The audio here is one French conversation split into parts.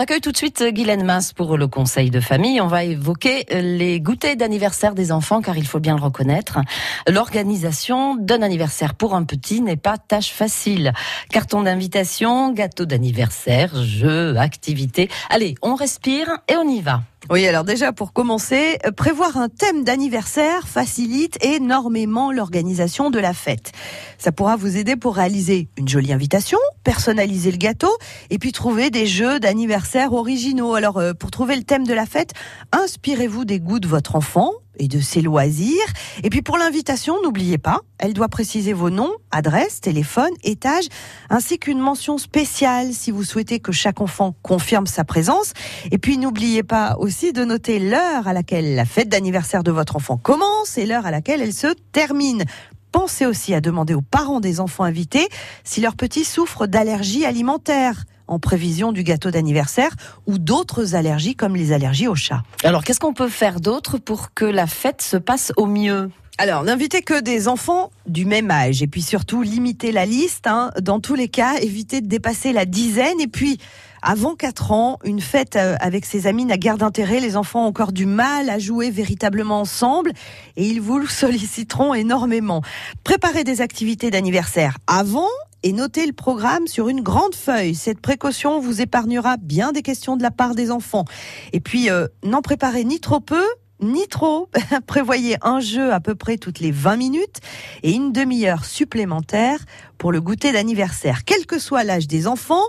accueille tout de suite Guylaine Masse pour le conseil de famille. On va évoquer les goûters d'anniversaire des enfants, car il faut bien le reconnaître. L'organisation d'un anniversaire pour un petit n'est pas tâche facile. Carton d'invitation, gâteau d'anniversaire, jeux, activités. Allez, on respire et on y va. Oui, alors déjà pour commencer, euh, prévoir un thème d'anniversaire facilite énormément l'organisation de la fête. Ça pourra vous aider pour réaliser une jolie invitation, personnaliser le gâteau et puis trouver des jeux d'anniversaire originaux. Alors euh, pour trouver le thème de la fête, inspirez-vous des goûts de votre enfant et de ses loisirs. Et puis pour l'invitation, n'oubliez pas, elle doit préciser vos noms, adresse, téléphone, étage, ainsi qu'une mention spéciale si vous souhaitez que chaque enfant confirme sa présence. Et puis n'oubliez pas aussi de noter l'heure à laquelle la fête d'anniversaire de votre enfant commence et l'heure à laquelle elle se termine. Pensez aussi à demander aux parents des enfants invités si leur petit souffre d'allergies alimentaires en prévision du gâteau d'anniversaire ou d'autres allergies comme les allergies au chat. Alors qu'est-ce qu'on peut faire d'autre pour que la fête se passe au mieux? Alors, n'invitez que des enfants du même âge et puis surtout limiter la liste. Hein. Dans tous les cas, évitez de dépasser la dizaine et puis avant 4 ans, une fête euh, avec ses amis n'a guère d'intérêt. Les enfants ont encore du mal à jouer véritablement ensemble et ils vous solliciteront énormément. Préparez des activités d'anniversaire avant et notez le programme sur une grande feuille. Cette précaution vous épargnera bien des questions de la part des enfants. Et puis, euh, n'en préparez ni trop peu, ni trop. Prévoyez un jeu à peu près toutes les 20 minutes et une demi-heure supplémentaire pour le goûter d'anniversaire. Quel que soit l'âge des enfants,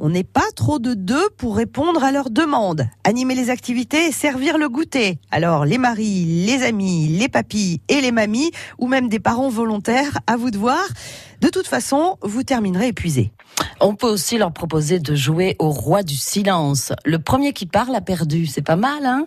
on n'est pas trop de deux pour répondre à leurs demandes. Animer les activités et servir le goûter. Alors, les maris, les amis, les papis et les mamies, ou même des parents volontaires, à vous de voir. De toute façon, vous terminerez épuisé. On peut aussi leur proposer de jouer au roi du silence. Le premier qui parle a perdu. C'est pas mal, hein?